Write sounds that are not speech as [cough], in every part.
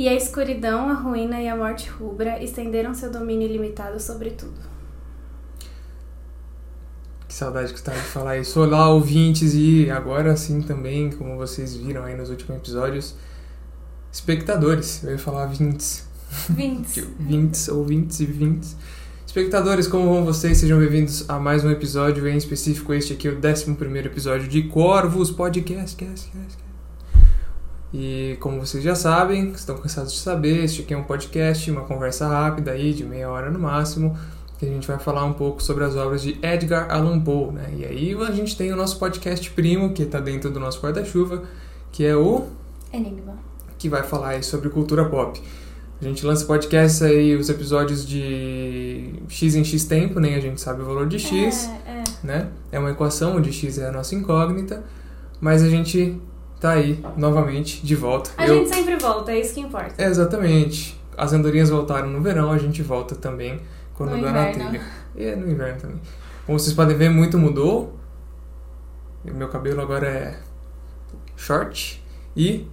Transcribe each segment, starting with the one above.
E a escuridão, a ruína e a morte rubra estenderam seu domínio ilimitado sobre tudo. Que saudade que tá de falar isso. Olá, ouvintes, e agora sim também, como vocês viram aí nos últimos episódios, espectadores. Eu ia falar vintes. Vintes. [laughs] vintes, ouvintes e vintes. Espectadores, como vão vocês? Sejam bem-vindos a mais um episódio, em específico este aqui, o 11 episódio de Corvos Podcast. Cast, cast, cast. E como vocês já sabem, estão cansados de saber, este aqui é um podcast, uma conversa rápida aí, de meia hora no máximo, que a gente vai falar um pouco sobre as obras de Edgar Allan Poe, né? E aí a gente tem o nosso podcast primo, que está dentro do nosso guarda-chuva, que é o... Enigma. Que vai falar aí sobre cultura pop. A gente lança podcast aí, os episódios de X em X tempo, nem a gente sabe o valor de X, É, é. né? É uma equação onde X é a nossa incógnita, mas a gente tá aí, novamente, de volta. A gente sempre volta, é isso que importa. É, exatamente. As andorinhas voltaram no verão, a gente volta também quando No dá na telha. E é no inverno também. Como vocês podem ver, muito mudou. O meu cabelo agora é short e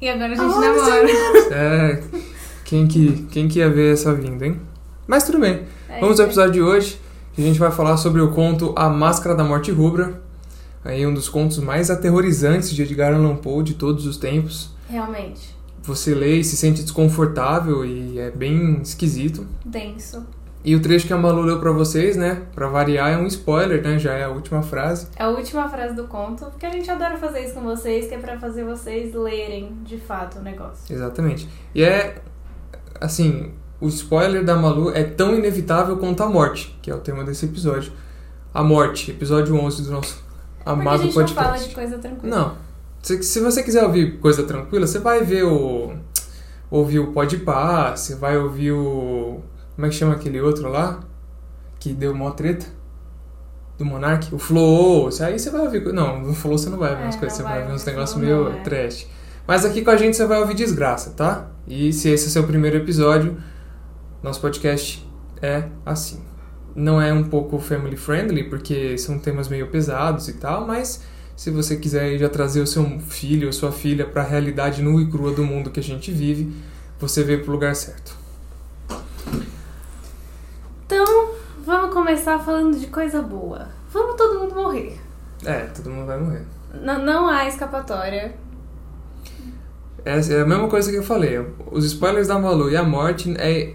E agora a gente Ah, namora. [laughs] É, quem que, quem que ia ver essa vinda, hein? Mas tudo bem. É Vamos ao episódio de hoje, que a gente vai falar sobre o conto A Máscara da Morte Rubra. Aí um dos contos mais aterrorizantes de Edgar Allan Poe de todos os tempos. Realmente. Você lê e se sente desconfortável e é bem esquisito. Denso. E o trecho que a Malu leu pra vocês, né? Pra variar, é um spoiler, né? Já é a última frase. É a última frase do conto, porque a gente adora fazer isso com vocês, que é pra fazer vocês lerem de fato o negócio. Exatamente. E é, assim, o spoiler da Malu é tão inevitável quanto a morte, que é o tema desse episódio. A morte, episódio 11 do nosso Porque a amado gente não podcast. fala de coisa tranquila. Não. Se, se você quiser ouvir coisa tranquila, você vai ver o. Ouvir o Podpah, você vai ouvir o. Como é que chama aquele outro lá? Que deu mó treta? Do Monark? O Flow. Aí você vai ouvir. Não, no Flow você não vai ver É, umas coisas, você vai ver uns ouvir negócios meio é. trash. Mas aqui com a gente você vai ouvir desgraça, tá? E se esse é o seu primeiro episódio, nosso podcast é assim. Não é um pouco family friendly, porque são temas meio pesados e tal, mas se você quiser já trazer o seu filho ou sua filha para a realidade nua e crua do mundo que a gente vive, você veio pro lugar certo. Então, vamos começar falando de coisa boa. Vamos todo mundo morrer. É, todo mundo vai morrer. N- não há escapatória. Essa é a mesma coisa que eu falei. Os spoilers da Malu e a morte é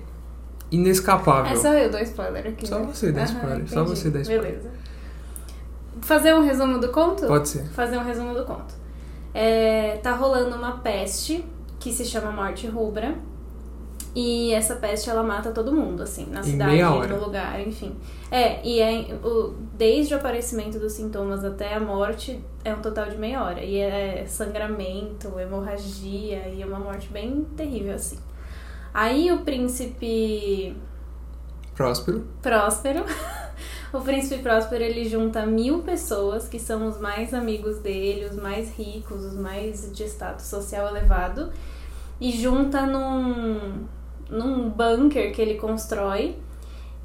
inescapável. É só eu dou spoiler aqui. Só né? você dá Aham, spoiler, só entendi. você dá spoiler. Beleza. Fazer um resumo do conto? Pode ser. Fazer um resumo do conto. É, tá rolando uma peste que se chama Morte Rubra. E essa peste ela mata todo mundo, assim, na Em cidade, no lugar, enfim. É, e é, o, desde o aparecimento dos sintomas até a morte é um total de meia hora. E é sangramento, hemorragia e é uma morte bem terrível, assim. Aí o príncipe Próspero. Próspero. [laughs] o príncipe Próspero ele junta mil pessoas que são os mais amigos dele, os mais ricos, os mais de status social elevado, e junta num, num bunker que ele constrói.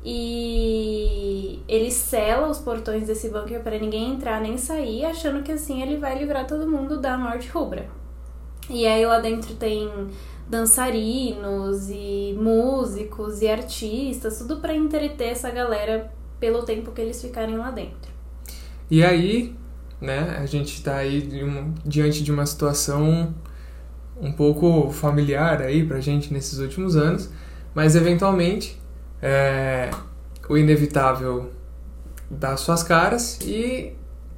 E ele sela os portões desse bunker para ninguém entrar nem sair, achando que assim ele vai livrar todo mundo da morte rubra. E aí lá dentro tem dançarinos e músicos e artistas, tudo pra entreter essa galera pelo tempo que eles ficarem lá dentro. E aí, né, a gente tá aí de um- diante de uma situação um pouco familiar aí pra gente nesses últimos anos, mas eventualmente é, o inevitável dá suas caras e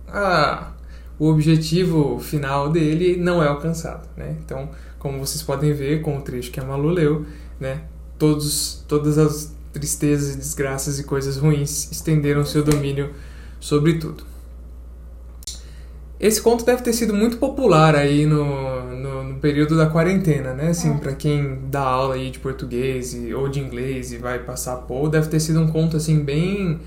a- o objetivo final dele não é alcançado, né? Então, como vocês podem ver com o trecho que a Malu leu, né, todos, todas as tristezas, desgraças e coisas ruins estenderam seu domínio sobre tudo. Esse conto deve ter sido muito popular aí no, no, no período da quarentena, né? Assim, É. pra quem dá aula aí de português e, ou de inglês e vai passar Poe, deve ter sido um conto, assim, bem,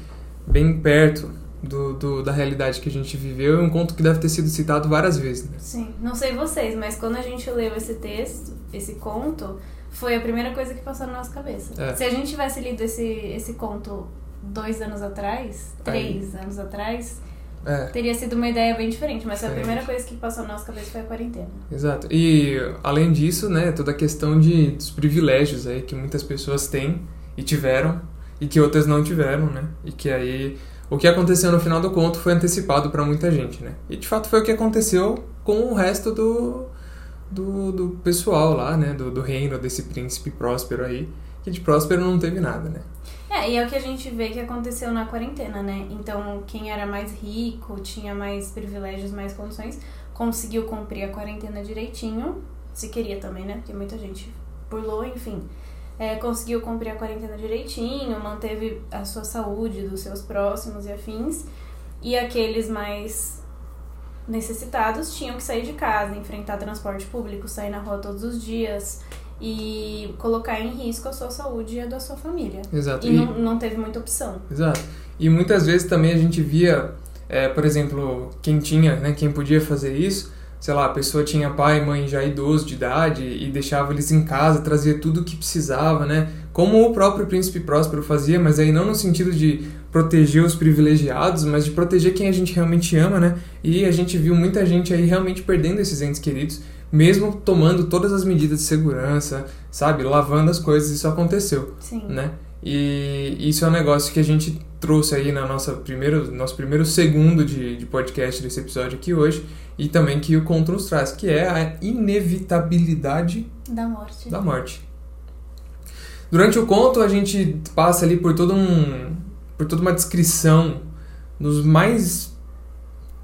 bem perto do, do, da realidade que a gente viveu e um conto que deve ter sido citado várias vezes, né? Sim, não sei vocês, mas quando a gente leu esse texto, esse conto, foi a primeira coisa que passou na nossa cabeça. É. Se a gente tivesse lido esse, esse conto dois anos atrás, três anos atrás, É. Teria sido uma ideia bem diferente, mas a primeira coisa que passou na nossa cabeça foi a quarentena. Exato. E além disso, né, toda a questão de, dos privilégios aí que muitas pessoas têm e tiveram e que outras não tiveram, né? E que aí o que aconteceu no final do conto foi antecipado para muita gente, né? E de fato foi o que aconteceu com o resto do, do, do pessoal lá, né? Do, do reino desse príncipe próspero aí, que de próspero não teve nada, né? É, e é o que a gente vê que aconteceu na quarentena, né? Então, quem era mais rico, tinha mais privilégios, mais condições, conseguiu cumprir a quarentena direitinho, se queria também, né? Porque muita gente burlou, enfim. É, conseguiu cumprir a quarentena direitinho, manteve a sua saúde dos seus próximos e afins. E aqueles mais necessitados tinham que sair de casa, enfrentar transporte público, sair na rua todos os dias e colocar em risco a sua saúde e a da sua família. Exato. E não, não teve muita opção. Exato. E muitas vezes também a gente via, é, por exemplo, quem tinha, né, quem podia fazer isso, sei lá, a pessoa tinha pai e mãe já idosos de idade e deixava eles em casa, trazia tudo o que precisava, né? Como o próprio príncipe próspero fazia, mas aí não no sentido de proteger os privilegiados, mas de proteger quem a gente realmente ama, né? E a gente viu muita gente aí realmente perdendo esses entes queridos, mesmo tomando todas as medidas de segurança, sabe? Lavando as coisas, isso aconteceu Sim. né? E isso é um negócio que a gente trouxe aí na nossa primeiro, nosso primeiro segundo de, de podcast desse episódio aqui hoje e também que o Contra nos traz, que é a inevitabilidade Da morte. da morte. Durante o conto a gente passa ali por todo um por toda uma descrição nos mais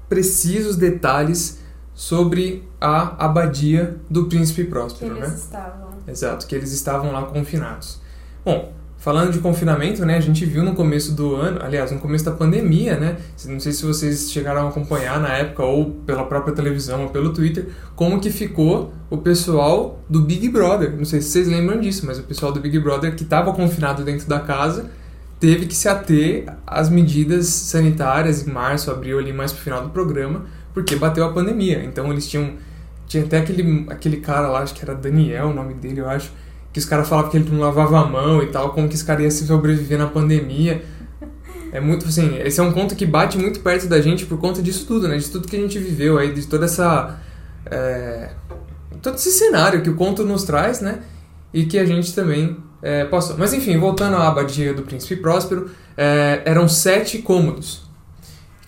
precisos detalhes sobre a abadia do príncipe Que próspero, eles né? estavam. Exato, que eles estavam lá confinados. Bom, falando de confinamento, né, a gente viu no começo do ano, aliás, no começo da pandemia, né, não sei se vocês chegaram a acompanhar na época ou pela própria televisão ou pelo Twitter, como que ficou o pessoal do Big Brother. Não sei se vocês lembram disso, mas o pessoal do Big Brother que estava confinado dentro da casa teve que se ater às medidas sanitárias em março, abril ali mais pro final do programa, porque bateu a pandemia. Então eles tinham tinha até aquele, aquele cara lá, acho que era Daniel o nome dele, eu acho, que os caras falavam que ele não lavava a mão e tal, como que esse cara ia se sobreviver na pandemia. É muito assim, esse é um conto que bate muito perto da gente por conta disso tudo, né? De tudo que a gente viveu aí, de toda essa. é, todo esse cenário que o conto nos traz, né? E que a gente também é, passou. Mas enfim, voltando à abadia do Príncipe Próspero, é, eram sete cômodos.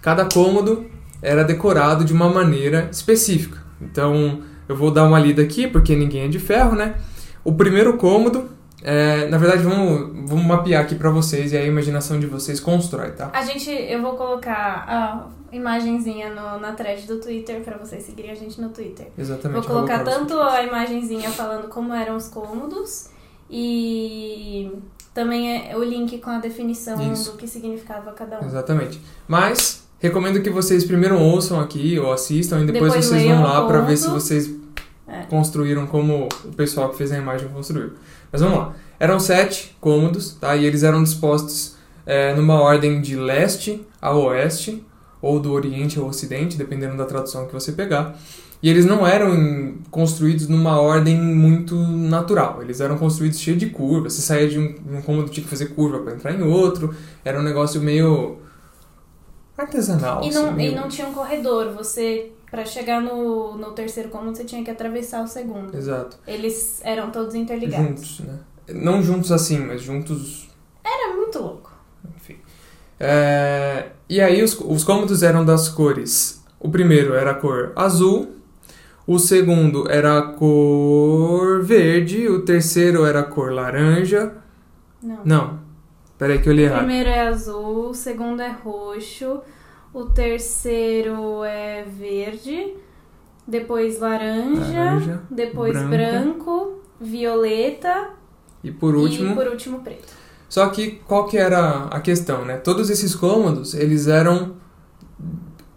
Cada cômodo era decorado de uma maneira específica. Então, eu vou dar uma lida aqui, porque ninguém é de ferro, né? O primeiro cômodo, é, na verdade, vamos, vamos mapear aqui pra vocês e aí a imaginação de vocês constrói, tá? A gente, eu vou colocar a imagenzinha no, na thread do Twitter pra vocês seguirem a gente no Twitter. Exatamente. Vou colocar tanto a imagenzinha falando como eram os cômodos e também é o link com a definição Isso. do que significava cada um. Exatamente. Mas recomendo que vocês primeiro ouçam aqui ou assistam e depois, Depois vocês vão lá o pra ver se vocês É. construíram como o pessoal que fez a imagem construiu. Mas vamos lá. Eram sete cômodos, tá? E eles eram dispostos é, numa ordem de leste a oeste ou do oriente ao ocidente, dependendo da tradução que você pegar. E eles não eram construídos numa ordem muito natural. Eles eram construídos cheios de curvas. Você saía de um, um cômodo tinha que fazer curva para entrar em outro. Era um negócio meio artesanal. E não, assim, meio- e não tinha um corredor, você, pra chegar no, no terceiro cômodo, você tinha que atravessar o segundo. Exato. Eles eram todos interligados. Juntos, né? Não juntos assim, mas juntos Era muito louco. Enfim. É, e aí os, os cômodos eram das cores. O primeiro era a cor azul, o segundo era a cor verde, o terceiro era a cor laranja. Não. Não, peraí que eu li O errado. primeiro é azul, o segundo é roxo, o terceiro é verde, depois laranja, Laranja, depois branco. branco, violeta E por último, e por último preto. Só que qual que era a questão, né? Todos esses cômodos, eles eram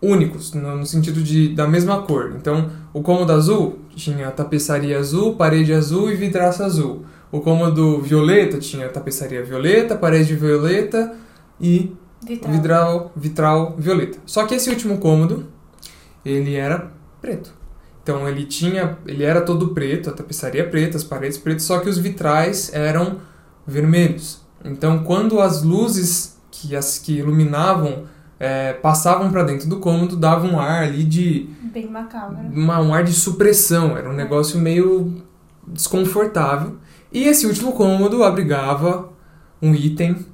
únicos, no, sentido de da mesma cor. Então, o cômodo azul tinha tapeçaria azul, parede azul e vidraça azul. O cômodo violeta tinha tapeçaria violeta, parede violeta e Vitral. vitral, vitral violeta. Só que esse último cômodo, ele era preto. Então ele tinha, ele era todo preto, a tapeçaria preta, as paredes pretas, só que os vitrais eram vermelhos. Então quando as luzes que as que iluminavam é, passavam para dentro do cômodo, davam um ar ali de. Bem macabro. Uma, um ar de supressão, era um negócio meio desconfortável. E esse último cômodo abrigava um item,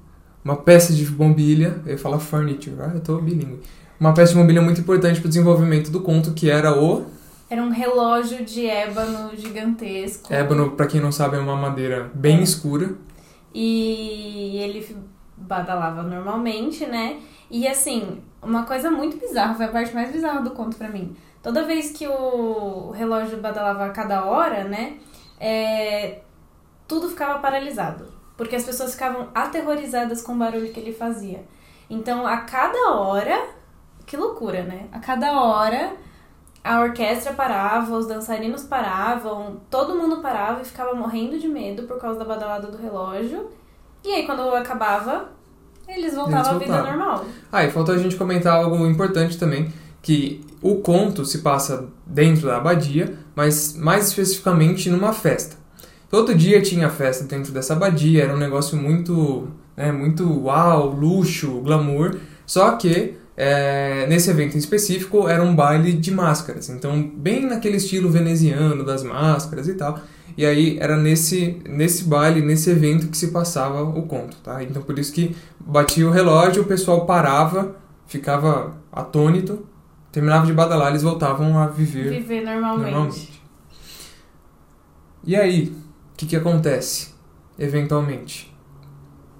uma peça de mobília, eu ia falar furniture, ah, eu tô bilíngue. Uma peça de mobília muito importante para o desenvolvimento do conto, que era o. Era um relógio de ébano gigantesco. Ébano, para quem não sabe, é uma madeira bem é. escura. E ele badalava normalmente, né? E assim, uma coisa muito bizarra, foi a parte mais bizarra do conto para mim. Toda vez que o relógio badalava a cada hora, né? É, tudo ficava paralisado. Porque as pessoas ficavam aterrorizadas com o barulho que ele fazia. Então, a cada hora. Que loucura, né? A cada hora a orquestra parava, os dançarinos paravam, todo mundo parava e ficava morrendo de medo por causa da badalada do relógio. E aí, quando acabava, eles voltavam eles à vida normal. Ah, e faltou a gente comentar algo importante também, que o conto se passa dentro da abadia, mas mais especificamente numa festa. Todo dia tinha festa dentro dessa abadia, era um negócio muito, né, muito uau, luxo, glamour, só que é, nesse evento em específico era um baile de máscaras, então bem naquele estilo veneziano das máscaras e tal. E aí era nesse, nesse baile, nesse evento que se passava o conto, tá? Então por isso que batia o relógio, o pessoal parava, ficava atônito, terminava de badalar, eles voltavam a viver, viver normalmente. normalmente. E aí, que, que acontece, eventualmente?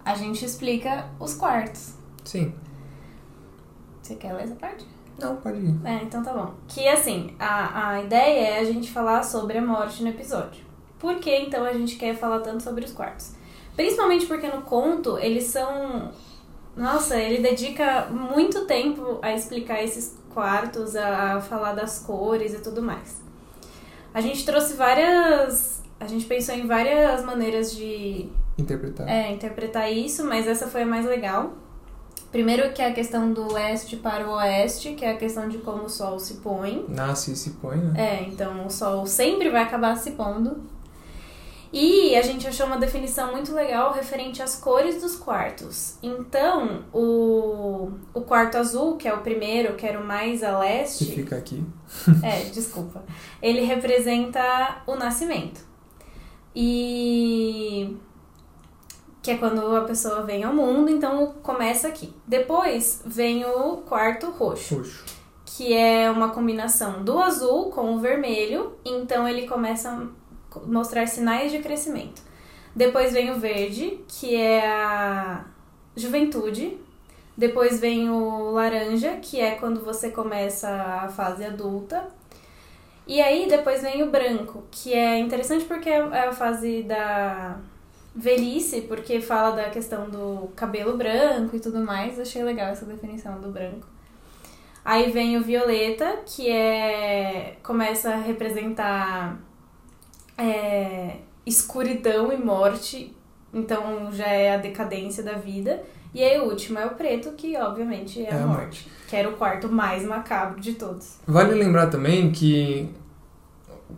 A gente explica os quartos. Sim. Você quer ler essa parte? Não, pode ir. É, então tá bom. Que assim, a, a ideia é a gente falar sobre a morte no episódio. Por que então a gente quer falar tanto sobre os quartos? Principalmente porque no conto eles são. Nossa, ele dedica muito tempo a explicar esses quartos, a, a falar das cores e tudo mais. A gente trouxe várias a gente pensou em várias maneiras de interpretar. É, interpretar isso, mas essa foi a mais legal. Primeiro que é a questão do leste para o oeste, que é a questão de como o sol se põe. Nasce e se põe, né? É, então o sol sempre vai acabar se pondo. E a gente achou uma definição muito legal referente às cores dos quartos. Então, o, o quarto azul, que é o primeiro, que era o mais a leste. Que fica aqui. É, desculpa. Ele representa o nascimento. E que é quando a pessoa vem ao mundo, então começa aqui. Depois vem o quarto roxo, roxo, que é uma combinação do azul com o vermelho, então ele começa a mostrar sinais de crescimento. Depois vem o verde, que é a juventude. Depois vem o laranja, que é quando você começa a fase adulta. E aí depois vem o branco, que é interessante porque é a fase da velhice, porque fala da questão do cabelo branco e tudo mais. Achei legal essa definição do branco. Aí vem o violeta, que é começa a representar é, escuridão e morte, então já é a decadência da vida. E aí o último é o preto, que obviamente é, é a morte, morte, que era o quarto mais macabro de todos. Vale lembrar também que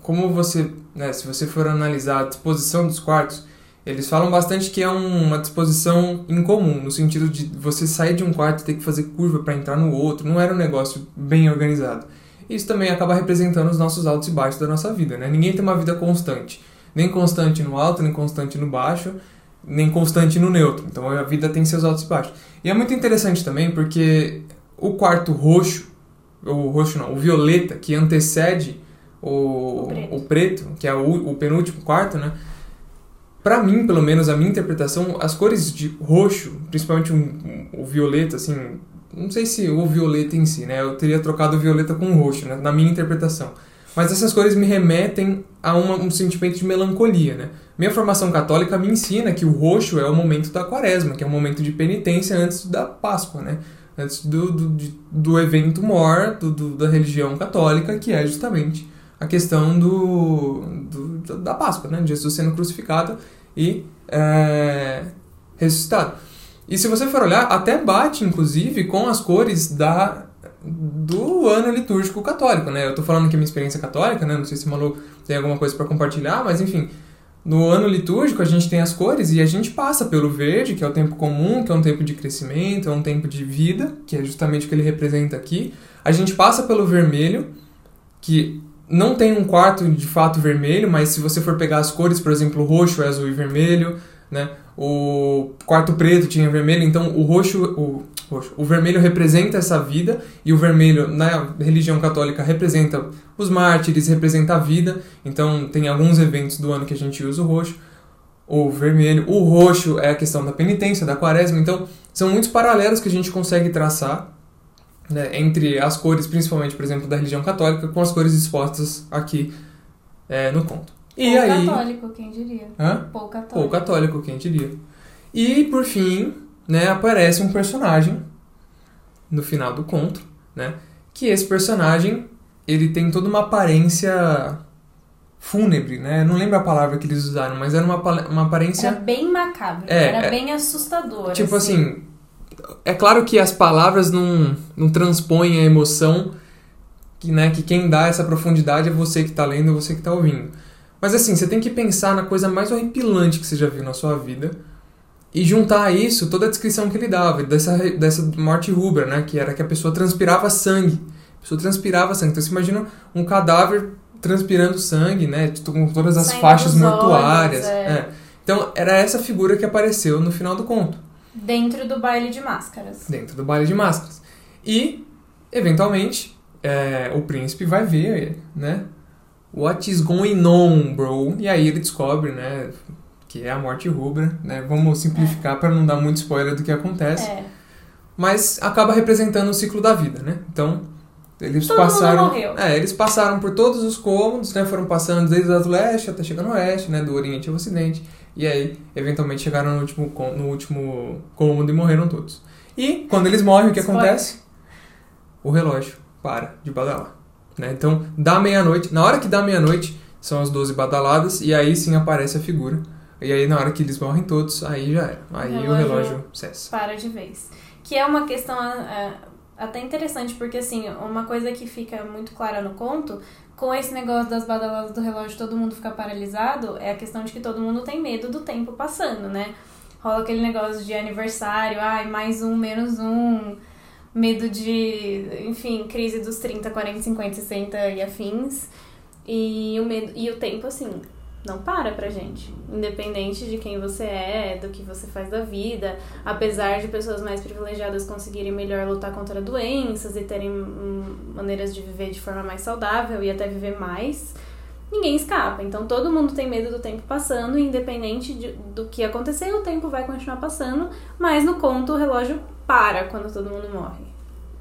como você, né, se você for analisar a disposição dos quartos, eles falam bastante que é uma disposição incomum, no sentido de você sair de um quarto e ter que fazer curva para entrar no outro, não era um negócio bem organizado. Isso também acaba representando os nossos altos e baixos da nossa vida, né? Ninguém tem uma vida constante, nem constante no alto, nem constante no baixo, nem constante no neutro. Então a vida tem seus altos e baixos. E é muito interessante também porque o quarto roxo, o roxo não, o violeta, que antecede o, o, preto. o preto. que é o, o penúltimo quarto, né? Para mim, pelo menos, a minha interpretação, as cores de roxo, principalmente um, um, o violeta, assim, não sei se o violeta em si, né? Eu teria trocado o violeta com o roxo, né? Na minha interpretação. Mas essas cores me remetem a uma, um sentimento de melancolia, né? Minha formação católica me ensina que o roxo é o momento da quaresma, que é o momento de penitência antes da Páscoa, né? Antes do, do, do evento maior do, do, da religião católica, que é justamente a questão do, do, da Páscoa, né? Jesus sendo crucificado e é, ressuscitado. E se você for olhar, até bate, inclusive, com as cores da, do ano litúrgico católico, né? Eu tô falando aqui a minha experiência católica, né? Não sei se o Malu tem alguma coisa para compartilhar, mas enfim, no ano litúrgico a gente tem as cores e a gente passa pelo verde, que é o tempo comum, que é um tempo de crescimento, é um tempo de vida, que é justamente o que ele representa aqui. A gente passa pelo vermelho, que não tem um quarto de fato vermelho, mas se você for pegar as cores, por exemplo, roxo é azul e vermelho, né? O quarto preto tinha vermelho, então o roxo, o, roxo, o vermelho representa essa vida e o vermelho na religião católica representa os mártires, representa a vida. Então tem alguns eventos do ano que a gente usa o roxo, o vermelho. O roxo é a questão da penitência, da quaresma. Então são muitos paralelos que a gente consegue traçar né, entre as cores, principalmente, por exemplo, da religião católica, com as cores expostas aqui é, no conto. E Pou aí, católico, quem diria? Hã? Pou católico. Pou católico, quem diria. E, por fim, né, aparece um personagem no final do conto, né? Que esse personagem, ele tem toda uma aparência fúnebre, né? não lembro a palavra que eles usaram, mas era uma, uma aparência... Era bem macabro, é, era é, bem assustador. Tipo assim, assim é claro que as palavras não, não transpõem a emoção que, né, que quem dá essa profundidade é você que está lendo, você que está ouvindo. Mas assim, você tem que pensar na coisa mais horripilante que você já viu na sua vida e juntar a isso toda a descrição que ele dava dessa, dessa morte rubra, né, que era que a pessoa transpirava sangue. A pessoa transpirava sangue. Então você imagina um cadáver transpirando sangue, né, com todas as Saindo faixas mortuárias. Olhos, é. É. Então era essa figura que apareceu no final do conto. Dentro do baile de máscaras. Dentro do baile de máscaras. E, eventualmente, é, o príncipe vai ver, né? What is going on, bro? E aí ele descobre, né? Que é a morte rubra, né? Vamos simplificar é. para não dar muito spoiler do que acontece. É. Mas acaba representando o ciclo da vida, né? Então, eles Todo passaram. É, eles passaram por todos os cômodos, né? Foram passando desde o leste até chegar no oeste, né? Do oriente ao ocidente. E aí, eventualmente, chegaram no último, no último cômodo e morreram todos. E, quando eles morrem, o que Spoiler. acontece? O relógio para de badalar. Né? Então, dá meia-noite. Na hora que dá meia-noite, são as 12 badaladas, e aí sim aparece a figura. E aí, na hora que eles morrem todos, aí já era. Aí o relógio, o relógio cessa. Para de vez. Que é uma questão é, até interessante, porque assim, uma coisa que fica muito clara no conto com esse negócio das badaladas do relógio todo mundo ficar paralisado, é a questão de que todo mundo tem medo do tempo passando, né? Rola aquele negócio de aniversário, ai, mais um, menos um, medo de, enfim, crise dos 30, 40, 50, 60 e afins. E o medo e o tempo assim, não para pra gente. Independente de quem você é, do que você faz da vida, apesar de pessoas mais privilegiadas conseguirem melhor lutar contra doenças e terem hum, maneiras de viver de forma mais saudável e até viver mais, ninguém escapa. Então todo mundo tem medo do tempo passando, independente de, do que acontecer, o tempo vai continuar passando, mas no conto o relógio para quando todo mundo morre.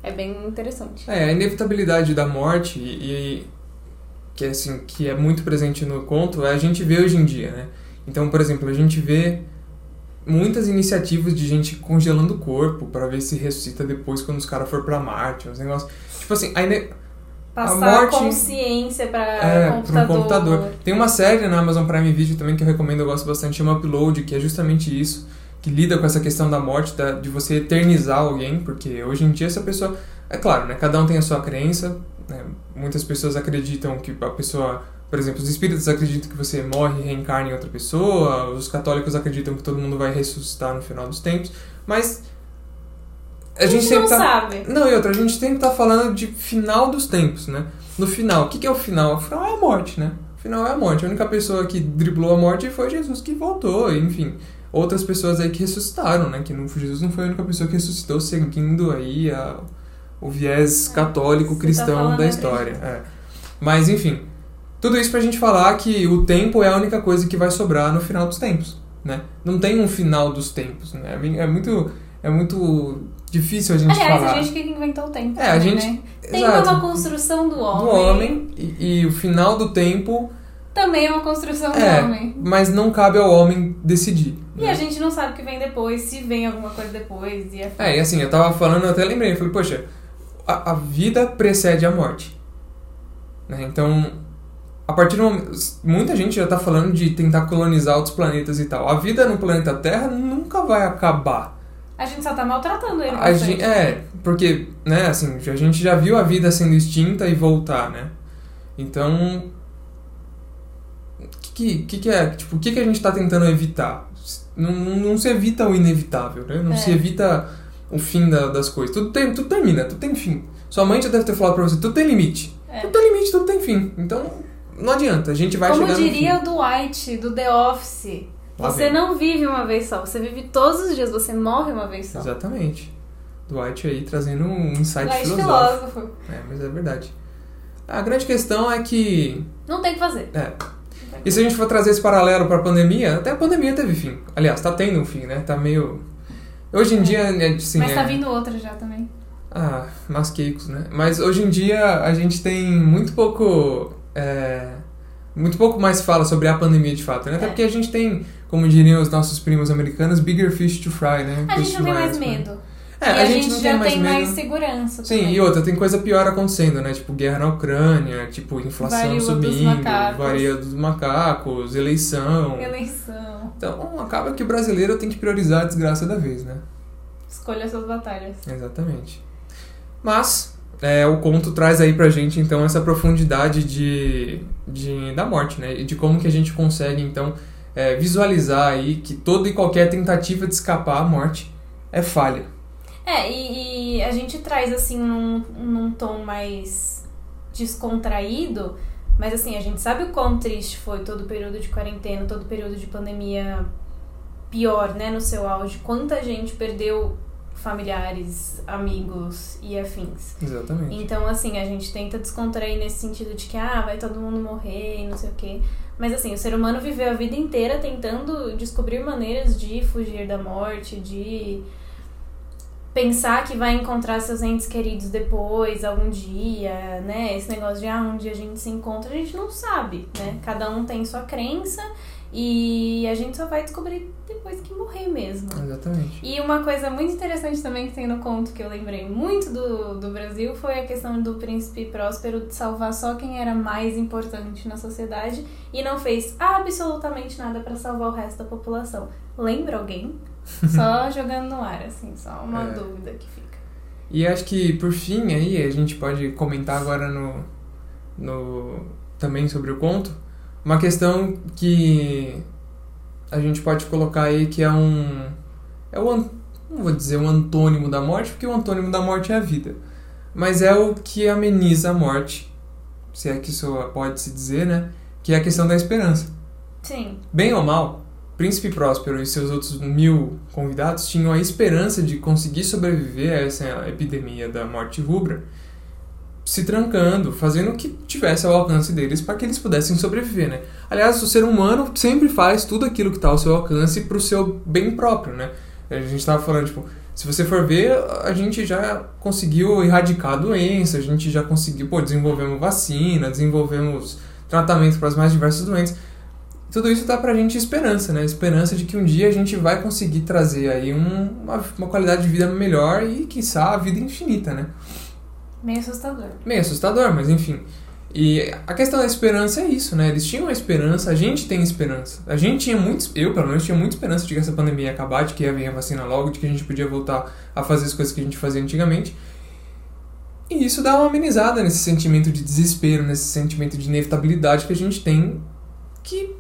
É bem interessante. É, a inevitabilidade da morte e que é, assim, que é muito presente no conto, é a gente vê hoje em dia, né? Então, por exemplo, a gente vê muitas iniciativas de gente congelando o corpo para ver se ressuscita depois quando os caras for para Marte, uns negócios. Tipo assim, ainda Passar a morte, consciência para é, computador. Um computador. Tem uma série na Amazon Prime Video também que eu recomendo, eu gosto bastante, chama Upload, que é justamente isso, que lida com essa questão da morte, da, de você eternizar alguém, porque hoje em dia essa pessoa, é claro, né, cada um tem a sua crença, né? Muitas pessoas acreditam que a pessoa, por exemplo, os espíritos acreditam que você morre e reencarna em outra pessoa, os católicos acreditam que todo mundo vai ressuscitar no final dos tempos, mas a, a gente, gente não tá... sabe. Não, e outra, a gente sempre tá falando de final dos tempos, né? No final, o que, que é o final? O final é a morte, né? O final é a morte. A única pessoa que driblou a morte foi Jesus que voltou, enfim. Outras pessoas aí que ressuscitaram, né? Que não, Jesus não foi a única pessoa que ressuscitou seguindo aí a o viés católico cristão tá da história. É. Mas enfim, tudo isso pra gente falar que o tempo é a única coisa que vai sobrar no final dos tempos, né? Não tem um final dos tempos, né? É muito é muito difícil a gente Aliás, falar. a gente que inventou o tempo. É, a gente. Né? Tempo é uma construção do homem. Do homem e, e, o final do tempo também é uma construção é, do homem. Mas não cabe ao homem decidir. E né? a gente não sabe o que vem depois, se vem alguma coisa depois. E é, é, e assim, eu tava falando, eu até lembrei, eu falei, poxa, a, a vida precede a morte. Né? Então, a partir do momento. Muita gente já está falando de tentar colonizar outros planetas e tal. A vida no planeta Terra nunca vai acabar. A gente só tá maltratando ele. A gente, é, porque, né, assim, a gente já viu a vida sendo extinta e voltar, né? Então. que, que, que é? Tipo, o que, que a gente tá tentando evitar? Não, não, não se evita o inevitável, né? Não É. se evita o fim da- das coisas. Tudo, tem, tudo termina, tudo tem fim. Sua mãe já deve ter falado pra você, tudo tem limite. É. Tudo tem limite, tudo tem fim. Então, não adianta, a gente vai Como chegar diria o Dwight, do The Office, Lá você vem. não vive uma vez só, você vive todos os dias, você morre uma vez só. Exatamente. Dwight aí trazendo um insight Dwight filosófico. filósofo. É, mas é verdade. A grande questão é que Não tem o que fazer. É. E se a gente for trazer esse paralelo pra pandemia, até a pandemia teve fim. Aliás, tá tendo um fim, né? Tá meio. Hoje em dia, é, assim. Mas é... tá vindo outra já também. Ah, masqueicos, né? Mas hoje em dia a gente tem muito pouco. é, Muito pouco mais fala sobre a pandemia de fato, né? Até É. porque a gente tem, como diriam os nossos primos americanos, bigger fish to fry, né? A gente não tem mais fry, né? É, e a, gente, não já tem mais tem mais segurança Sim, também. e outra, tem coisa pior acontecendo, né? Tipo, guerra na Ucrânia, tipo, inflação Varíola dos subindo, macacos. varia dos macacos, eleição. Eleição. Então, acaba que o brasileiro tem que priorizar a desgraça da vez, né? Escolha suas batalhas. Exatamente. Mas, é, o conto traz aí pra gente, então, essa profundidade de, de, da morte, né? E de como que a gente consegue, então, é, visualizar aí que toda e qualquer tentativa de escapar à morte é falha. É, e, e a gente traz assim num, num tom mais descontraído, mas assim, a gente sabe o quão triste foi todo o período de quarentena, todo o período de pandemia pior, né, no seu auge. Quanta gente perdeu familiares, amigos e afins. Exatamente. Então, assim, a gente tenta descontrair nesse sentido de que, ah, vai todo mundo morrer e não sei o quê. Mas, assim, o ser humano viveu a vida inteira tentando descobrir maneiras de fugir da morte, de pensar que vai encontrar seus entes queridos depois, algum dia, né? Esse negócio de, ah, um dia a gente se encontra, a gente não sabe, né? Cada um tem sua crença e a gente só vai descobrir depois que morrer mesmo. Exatamente. E uma coisa muito interessante também que tem no conto que eu lembrei muito do, do Brasil foi a questão do príncipe próspero de salvar só quem era mais importante na sociedade e não fez absolutamente nada pra salvar o resto da população. Lembra alguém? [laughs] Só jogando no ar, assim, só uma É. dúvida que fica. E acho que, por fim, aí, a gente pode comentar agora no, no também sobre o conto, uma questão que a gente pode colocar aí que é um... É o, não vou dizer um antônimo da morte, porque o antônimo da morte é a vida. Mas é o que ameniza a morte, se é que isso pode se dizer, né? Que é a questão da esperança. Sim, Bem ou mal, Príncipe Próspero e seus outros mil convidados tinham a esperança de conseguir sobreviver a essa epidemia da morte rubra, se trancando, fazendo o que tivesse ao alcance deles para que eles pudessem sobreviver, né? Aliás, o ser humano sempre faz tudo aquilo que está ao seu alcance para o seu bem próprio, né? A gente estava falando, tipo, se você for ver, a gente já conseguiu erradicar a doença, a gente já conseguiu, pô, desenvolvemos vacina, desenvolvemos tratamento para as mais diversas doenças. Tudo isso dá pra gente esperança, né? Esperança de que um dia a gente vai conseguir trazer aí um- uma, uma qualidade de vida melhor e, quiçá, a vida infinita, né? meio assustador. Meio assustador, mas enfim. E a questão da esperança é isso, né? Eles tinham a esperança, a gente tem esperança. A gente tinha muito, eu pelo menos tinha muita esperança de que essa pandemia ia acabar, de que ia vir a vacina logo, de que a gente podia voltar a fazer as coisas que a gente fazia antigamente. E isso dá uma amenizada nesse sentimento de desespero, nesse sentimento de inevitabilidade que a gente tem, que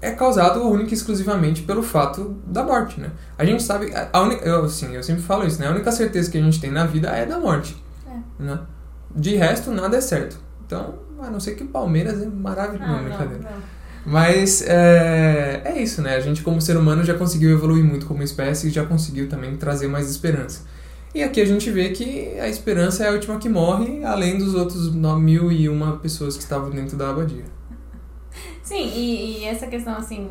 é causado única e exclusivamente pelo fato da morte, né? A gente sabe, a- única, eu, assim, eu sempre falo isso, né? A única certeza que a gente tem na vida é da morte, né? De resto, nada é certo. Então, a não ser que o Palmeiras é maravilhoso. Ah, brincadeira. não, não. Mas é, é isso, né? A gente, como ser humano, já conseguiu evoluir muito como espécie e já conseguiu também trazer mais esperança. E aqui a gente vê que a esperança é a última que morre, além dos outros mil e uma pessoas que estavam dentro da abadia. Sim, e, e essa questão, assim,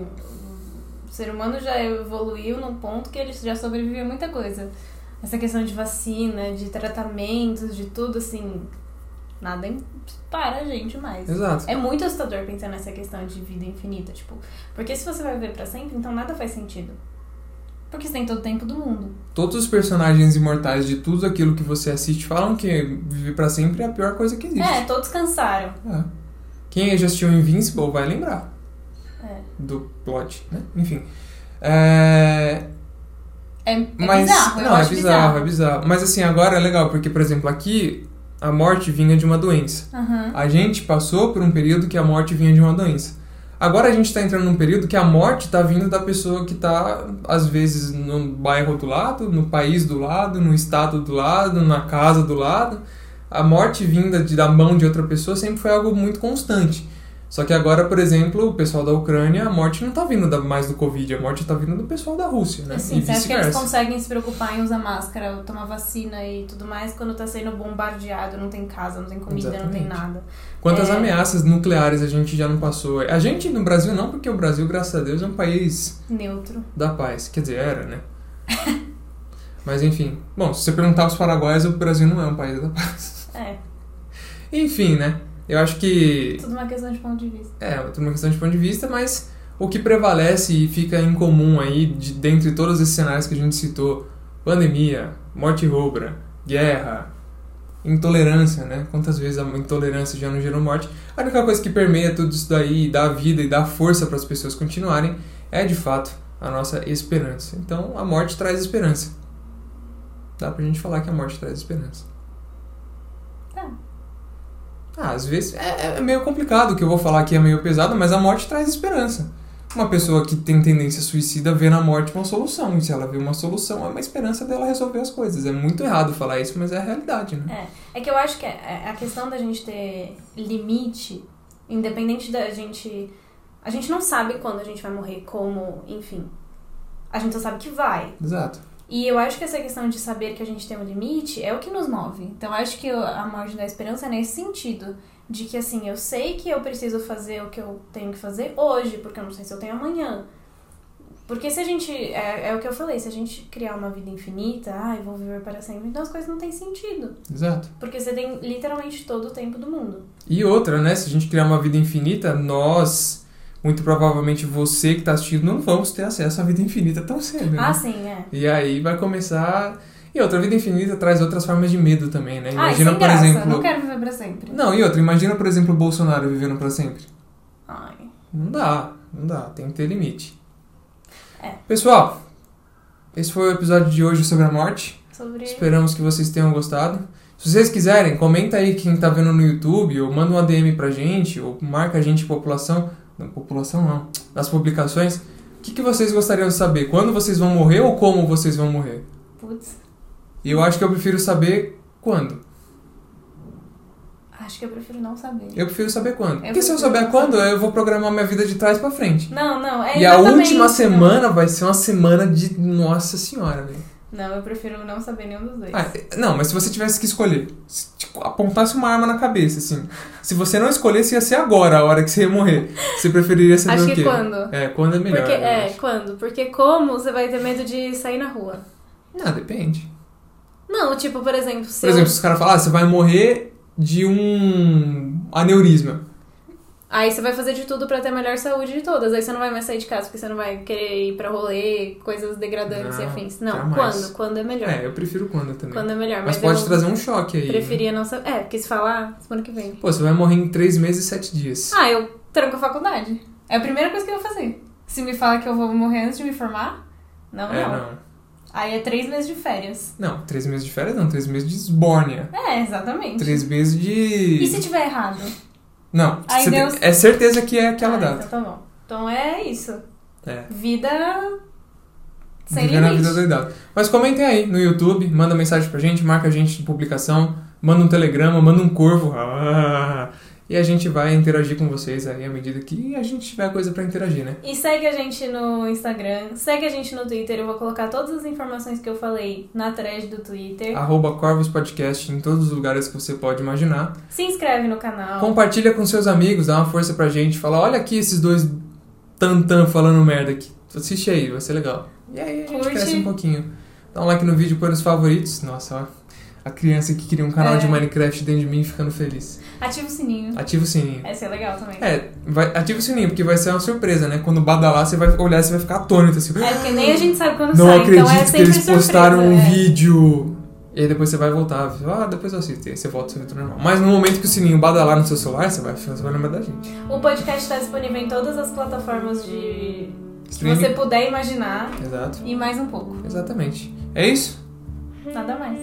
o ser humano já evoluiu num ponto que ele já sobreviveu a muita coisa. Essa questão de vacina, de tratamentos, de tudo, assim, nada para a gente mais. Exato. É muito assustador pensar nessa questão de vida infinita, tipo, porque se você vai viver pra sempre, então nada faz sentido. Porque você tem todo o tempo do mundo. Todos os personagens imortais de tudo aquilo que você assiste falam que viver pra sempre é a pior coisa que existe. É, todos cansaram. É. Quem já assistiu Invincible vai lembrar É. do plot, né? Enfim. É, É, é Mas, bizarro, não, é acho bizarro, é bizarro. Mas assim, agora é legal, porque, por exemplo, aqui a morte vinha de uma doença. Aham. A gente passou por um período que a morte vinha de uma doença. Agora a gente tá entrando num período que a morte tá vindo da pessoa que tá, às vezes, no bairro do lado, no país do lado, no estado do lado, na casa do lado. A morte vinda de, da mão de outra pessoa sempre foi algo muito constante. Só que agora, por exemplo, o pessoal da Ucrânia, a morte não tá vindo da- mais do Covid, a morte tá vindo do pessoal da Rússia, né? Assim, e você acha que eles conseguem se preocupar em usar máscara, tomar vacina e tudo mais quando tá sendo bombardeado, não tem casa, não tem comida, não tem Exatamente. nada. Quantas É. ameaças nucleares a gente já não passou? A gente no Brasil não, porque o Brasil, graças a Deus, é um país Neutro. da paz. Quer dizer, era, né? [laughs] Mas enfim. Bom, se você perguntar aos paraguaios, o Brasil não é um país da paz. É, Enfim, né? Eu acho que tudo uma questão de ponto de vista. é tudo uma questão de ponto de vista, mas o que prevalece e fica em comum aí, de, dentre todos esses cenários que a gente citou, pandemia, morte rubra, guerra, intolerância, né? Quantas vezes a intolerância já não gerou morte? A única coisa que permeia tudo isso daí, e dá vida e dá força para as pessoas continuarem, é de fato a nossa esperança. Então a morte traz esperança. Dá pra gente falar que a morte traz esperança. Ah, às vezes é, é meio complicado o que eu vou falar aqui, é meio pesado, mas a morte traz esperança. Uma pessoa que tem tendência suicida vê na morte uma solução, e se ela vê uma solução, é uma esperança dela resolver as coisas. É muito errado falar isso, mas é a realidade, né? É, é que eu acho que a a questão da gente ter limite, independente da gente. A gente não sabe quando a gente vai morrer, como, enfim. A gente só sabe que vai. Exato. E eu acho que essa questão de saber que a gente tem um limite é o que nos move. Então eu acho que a morte da esperança é nesse sentido. De que assim, eu sei que eu preciso fazer o que eu tenho que fazer hoje, porque eu não sei se eu tenho amanhã. Porque se a gente. É, é o que eu falei, se a gente criar uma vida infinita, ai, vou viver para sempre, então as coisas não têm sentido. Exato. Porque você tem literalmente todo o tempo do mundo. E outra, né? Se a gente criar uma vida infinita, nós, muito provavelmente você que tá assistindo, não vamos ter acesso à vida infinita tão cedo. Né? Ah, sim, é. E aí vai começar. E outra, a vida infinita traz outras formas de medo também, né? Ai, Imagina, sem por graça, exemplo. não quero viver pra sempre. Não, e outra, imagina, por exemplo, o Bolsonaro vivendo pra sempre. Ai. Não dá, não dá, tem que ter limite. É. Pessoal, esse foi o episódio de hoje sobre a morte. Sobre. Esperamos que vocês tenham gostado. Se vocês quiserem, comenta aí quem tá vendo no YouTube, ou manda um ADM pra gente, ou marca a gente população. Não, população não. Nas publicações. O que, que vocês gostariam de saber? Quando vocês vão morrer ou como vocês vão morrer? Putz. Eu acho que eu prefiro saber quando. Acho que eu prefiro não saber. Eu prefiro saber quando. Eu Porque se eu souber quando, saber. eu vou programar minha vida de trás pra frente. Não, não, é E a última não. semana vai ser uma semana de. Nossa senhora, velho. Não, eu prefiro não saber nenhum dos dois. Ah, não, mas se você tivesse que escolher, se tipo, apontasse uma arma na cabeça, assim. Se você não escolhesse, ia ser agora, a hora que você ia morrer. Você preferiria saber Acho o que quê? quando? É, quando é melhor. Porque, eu é, acho. quando? Porque como você vai ter medo de sair na rua? Não, depende. Não, tipo, por exemplo, se Por eu- exemplo, se os caras falarem, ah, você vai morrer de um aneurisma. Aí você vai fazer de tudo pra ter a melhor saúde de todas. Aí você não vai mais sair de casa porque você não vai querer ir pra rolê, coisas degradantes e Não, afins. Não, jamais. quando? Quando é melhor. É, eu prefiro quando também. Quando é melhor. mas Mas, pode trazer um choque aí. né? preferia não saber. É, porque se falar, semana que vem. Pô, você vai morrer em três meses e sete dias. Ah, eu tranco a faculdade. É a primeira coisa que eu vou fazer. Se me fala que eu vou morrer antes de me formar, não, é, não. não. Aí é três meses de férias. Não, três meses de férias não, três meses de esbórnia. É, exatamente. Três meses de. E se tiver errado? Não, Aí Deus- é certeza que é aquela ah, data. Então tá bom. Então é isso. É. Vida sem Vivendo a limite. vida doidada. Mas comentem aí no YouTube, manda mensagem pra gente, marca a gente de publicação, manda um telegrama, manda um corvo. Ah, e a gente vai interagir com vocês aí à medida que a gente tiver coisa pra interagir, né? E segue a gente no Instagram, segue a gente no Twitter. Eu vou colocar todas as informações que eu falei na thread do Twitter. Arroba Corvos Podcast em todos os lugares que você pode imaginar. Se inscreve no canal. Compartilha com seus amigos, dá uma força pra gente. Fala, olha aqui esses dois tantã falando merda aqui. Assiste aí, vai ser legal. E aí a gente Curte. cresce um pouquinho. Dá um like no vídeo, põe nos favoritos. Nossa, ó. A criança que queria um canal É. de Minecraft dentro de mim ficando feliz. Ativa o sininho. Ativa o sininho. Essa é legal também. É, vai, ativa o sininho, porque vai ser uma surpresa, né? Quando badalar, você vai olhar e você vai ficar atônito assim. É porque nem a gente sabe quando Não sai, acredito então é que eles surpresa, postaram um é. vídeo. E aí depois você vai voltar. Ah, depois eu assisto. E aí você volta ao seu vídeo normal. Mas no momento que o sininho badalar no seu celular, você vai, você vai lembrar da gente. O podcast está disponível em todas as plataformas de que Streaming. você puder imaginar Exato. e mais um pouco. Exatamente. É isso? Nada mais.